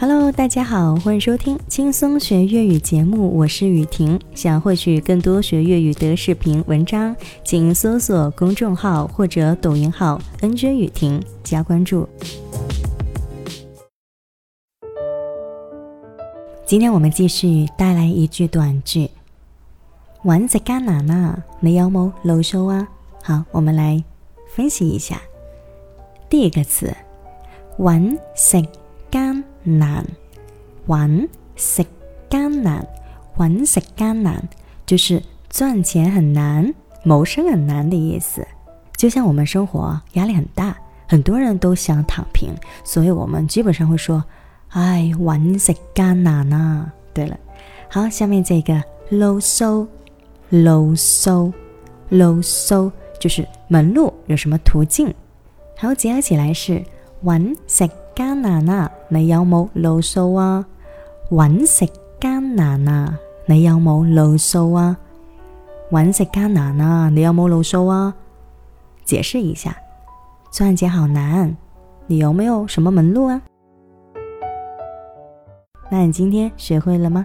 Hello，大家好，欢迎收听轻松学粤语节目，我是雨婷。想获取更多学粤语的视频文章，请搜索公众号或者抖音号“ n j 雨婷”加关注。今天我们继续带来一句短句：“玩食艰难啊，你有冇露手啊？”好，我们来分析一下第一个词“玩食艰”。难，玩食艰难，玩食艰难，就是赚钱很难、谋生很难的意思。就像我们生活压力很大，很多人都想躺平，所以我们基本上会说：“哎，玩食艰难啊！”对了，好，下面这个 low so low so low so 就是门路有什么途径，好，结合起来是玩食。艰难啊！你有冇路数啊？揾食艰难啊！你有冇路数啊？揾食艰难啊！你有冇路数啊？解释一下，赚钱好难，你有没有什么门路啊？那你今天学会了吗？